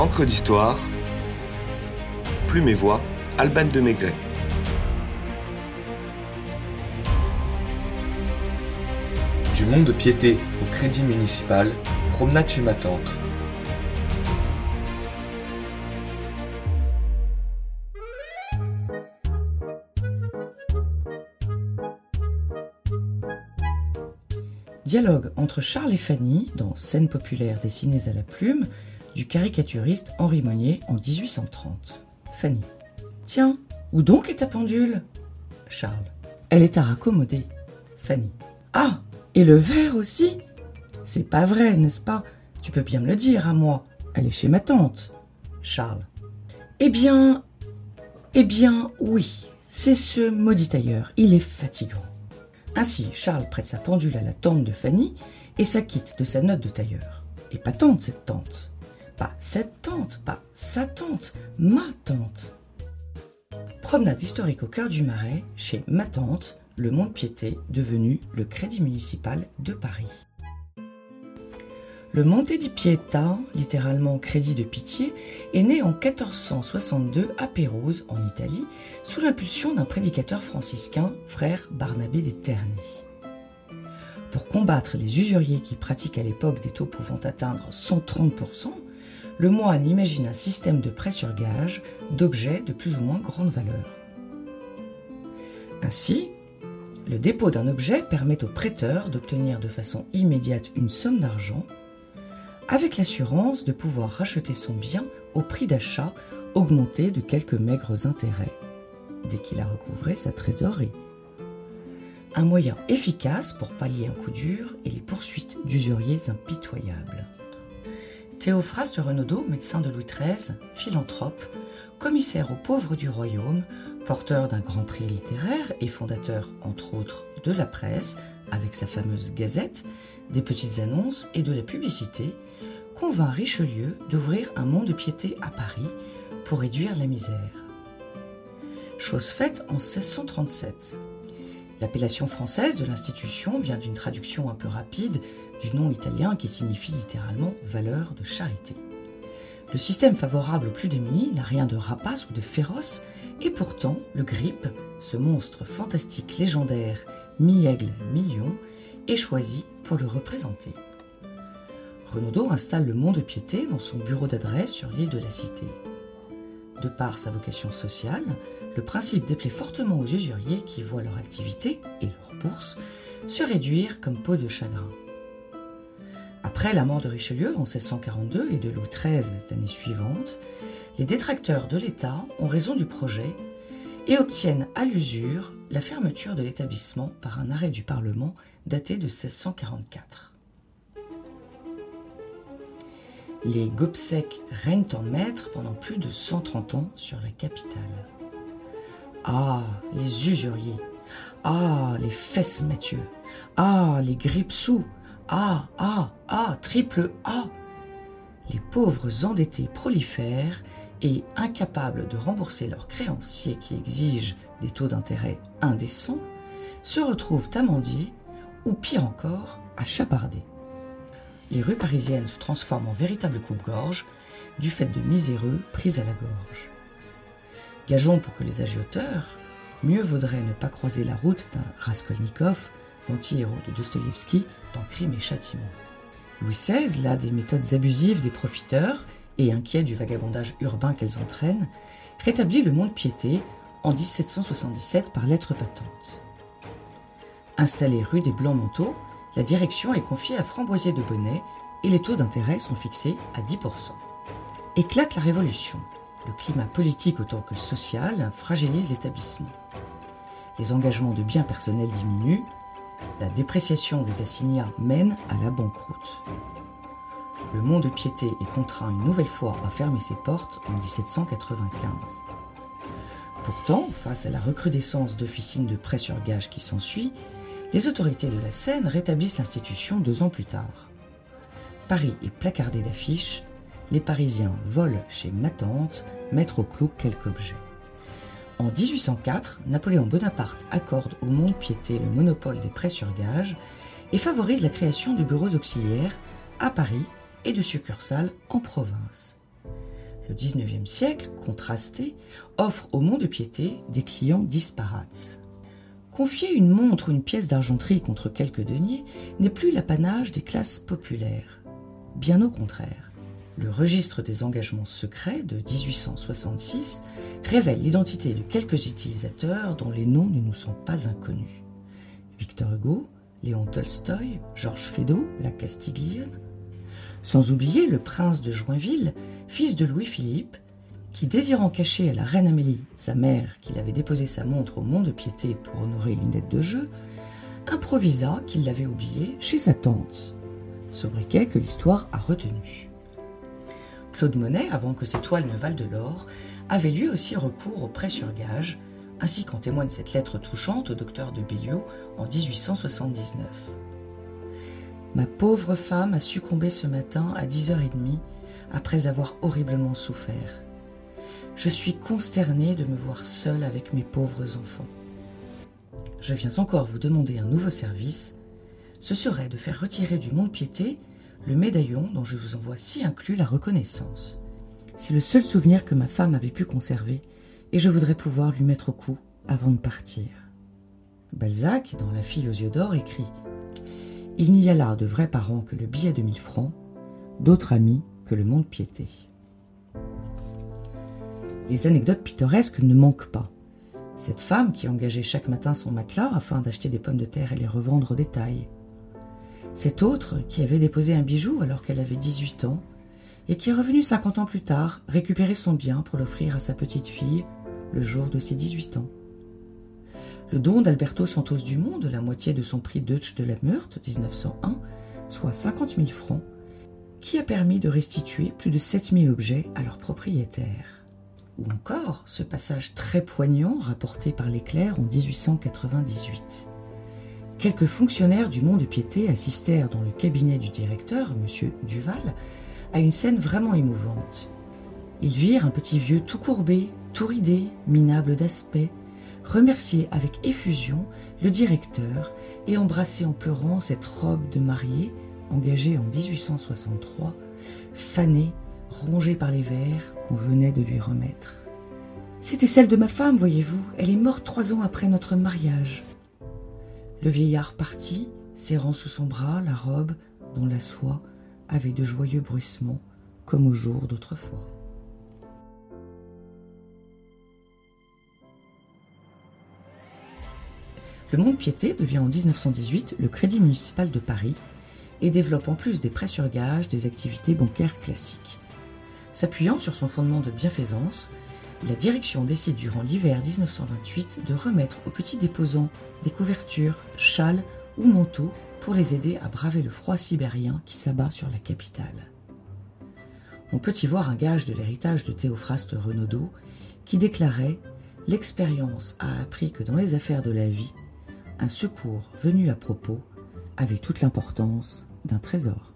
Encre d'histoire, Plume et Voix, Alban de Maigret. Du monde de piété au crédit municipal, promenade chez ma tante. Dialogue entre Charles et Fanny dans Scène populaire dessinée à la plume du caricaturiste Henri Monnier en 1830. Fanny. Tiens, où donc est ta pendule? Charles. Elle est à raccommoder. Fanny. Ah, et le verre aussi? C'est pas vrai, n'est-ce pas? Tu peux bien me le dire à moi. Elle est chez ma tante. Charles. Eh bien, eh bien, oui. C'est ce maudit tailleur. Il est fatigant. Ainsi, Charles prête sa pendule à la tante de Fanny et s'acquitte de sa note de tailleur. Et pas tante, cette tante. Pas cette tante, pas sa tante, ma tante. Promenade historique au cœur du Marais, chez ma tante, le Mont-Piété, devenu le Crédit municipal de Paris. Le Monte di Pietà, littéralement crédit de pitié, est né en 1462 à Pérouse, en Italie, sous l'impulsion d'un prédicateur franciscain, frère Barnabé des Terni. Pour combattre les usuriers qui pratiquent à l'époque des taux pouvant atteindre 130%, le moine imagine un système de prêt sur gage d'objets de plus ou moins grande valeur. Ainsi, le dépôt d'un objet permet au prêteur d'obtenir de façon immédiate une somme d'argent avec l'assurance de pouvoir racheter son bien au prix d'achat augmenté de quelques maigres intérêts, dès qu'il a recouvré sa trésorerie. Un moyen efficace pour pallier un coup dur et les poursuites d'usuriers impitoyables. Théophraste Renaudot, médecin de Louis XIII, philanthrope, commissaire aux pauvres du royaume, porteur d'un grand prix littéraire et fondateur, entre autres, de la presse, avec sa fameuse gazette, des petites annonces et de la publicité, convainc Richelieu d'ouvrir un mont de piété à Paris pour réduire la misère. Chose faite en 1637. L'appellation française de l'institution vient d'une traduction un peu rapide du nom italien qui signifie littéralement valeur de charité. Le système favorable aux plus démunis n'a rien de rapace ou de féroce, et pourtant le GRIP, ce monstre fantastique légendaire, mi-aigle, mi-lion, est choisi pour le représenter. Renaudot installe le Mont de Piété dans son bureau d'adresse sur l'île de la Cité. De par sa vocation sociale, le principe déplaît fortement aux usuriers qui voient leur activité et leur bourse se réduire comme peau de chagrin. Après la mort de Richelieu en 1642 et de Louis XIII l'année suivante, les détracteurs de l'État ont raison du projet et obtiennent à l'usure la fermeture de l'établissement par un arrêt du Parlement daté de 1644. les Gobseck règnent en maître pendant plus de 130 ans sur la capitale. Ah, les usuriers. Ah, les fesses Mathieu Ah, les grippes-sous Ah, ah, ah, triple A. Les pauvres endettés prolifèrent et incapables de rembourser leurs créanciers qui exigent des taux d'intérêt indécents, se retrouvent amendiés ou pire encore, à chaparder les rues parisiennes se transforment en véritables coupe-gorge du fait de miséreux pris à la gorge. Gageons pour que les agioteurs, mieux vaudrait ne pas croiser la route d'un Raskolnikov, l'anti-héros de Dostoïevski, dans Crime et Châtiment. Louis XVI, là des méthodes abusives des profiteurs et inquiet du vagabondage urbain qu'elles entraînent, rétablit le monde piété en 1777 par lettre patente. Installé rue des Blancs-Manteaux, la direction est confiée à Framboisier de Bonnet et les taux d'intérêt sont fixés à 10%. Éclate la révolution. Le climat politique autant que social fragilise l'établissement. Les engagements de biens personnels diminuent. La dépréciation des assignats mène à la banqueroute. Le Mont de Piété est contraint une nouvelle fois à fermer ses portes en 1795. Pourtant, face à la recrudescence d'officines de prêt sur gage qui s'ensuit, les autorités de la Seine rétablissent l'institution deux ans plus tard. Paris est placardé d'affiches, les Parisiens volent chez ma tante, mettre au clou quelques objets. En 1804, Napoléon Bonaparte accorde au monde piété le monopole des prêts sur gage et favorise la création de bureaux auxiliaires à Paris et de succursales en province. Le XIXe siècle, contrasté, offre au monde de piété des clients disparates. Confier une montre ou une pièce d'argenterie contre quelques deniers n'est plus l'apanage des classes populaires. Bien au contraire, le registre des engagements secrets de 1866 révèle l'identité de quelques utilisateurs dont les noms ne nous sont pas inconnus. Victor Hugo, Léon Tolstoï, Georges Feydeau, la Castiglione, sans oublier le prince de Joinville, fils de Louis-Philippe, qui, désirant cacher à la reine Amélie, sa mère, qu'il avait déposé sa montre au Mont de Piété pour honorer une dette de jeu, improvisa qu'il l'avait oubliée chez sa tante. Sobriquet que l'histoire a retenu. Claude Monet, avant que ses toiles ne valent de l'or, avait lui aussi recours au prêt sur gage, ainsi qu'en témoigne cette lettre touchante au docteur de Béliot en 1879. Ma pauvre femme a succombé ce matin à 10h30 après avoir horriblement souffert. Je suis consternée de me voir seule avec mes pauvres enfants. Je viens encore vous demander un nouveau service. Ce serait de faire retirer du Mont-Piété le médaillon dont je vous envoie si inclus la reconnaissance. C'est le seul souvenir que ma femme avait pu conserver, et je voudrais pouvoir lui mettre au cou avant de partir. Balzac, dans La fille aux yeux d'or, écrit Il n'y a là de vrais parents que le billet de mille francs, d'autres amis que le monde piété. Les anecdotes pittoresques ne manquent pas. Cette femme qui engageait chaque matin son matelas afin d'acheter des pommes de terre et les revendre au détail. Cette autre qui avait déposé un bijou alors qu'elle avait 18 ans et qui est revenue 50 ans plus tard récupérer son bien pour l'offrir à sa petite fille le jour de ses 18 ans. Le don d'Alberto Santos Dumont de la moitié de son prix Deutsch de la Meurthe 1901, soit 50 000 francs, qui a permis de restituer plus de 7000 objets à leurs propriétaires. Ou encore ce passage très poignant rapporté par l'éclair en 1898. Quelques fonctionnaires du Mont de Piété assistèrent dans le cabinet du directeur, M. Duval, à une scène vraiment émouvante. Ils virent un petit vieux tout courbé, tout ridé, minable d'aspect, remercier avec effusion le directeur et embrasser en pleurant cette robe de mariée, engagée en 1863, fanée, rongée par les vers qu'on venait de lui remettre. C'était celle de ma femme, voyez-vous. Elle est morte trois ans après notre mariage. Le vieillard partit, serrant sous son bras la robe dont la soie avait de joyeux bruissements, comme au jour d'autrefois. Le Monde Piété devient en 1918 le Crédit municipal de Paris et développe en plus des prêts sur gage des activités bancaires classiques. S'appuyant sur son fondement de bienfaisance, la direction décide durant l'hiver 1928 de remettre aux petits déposants des couvertures, châles ou manteaux pour les aider à braver le froid sibérien qui s'abat sur la capitale. On peut y voir un gage de l'héritage de Théophraste Renaudot qui déclarait L'expérience a appris que dans les affaires de la vie, un secours venu à propos avait toute l'importance d'un trésor.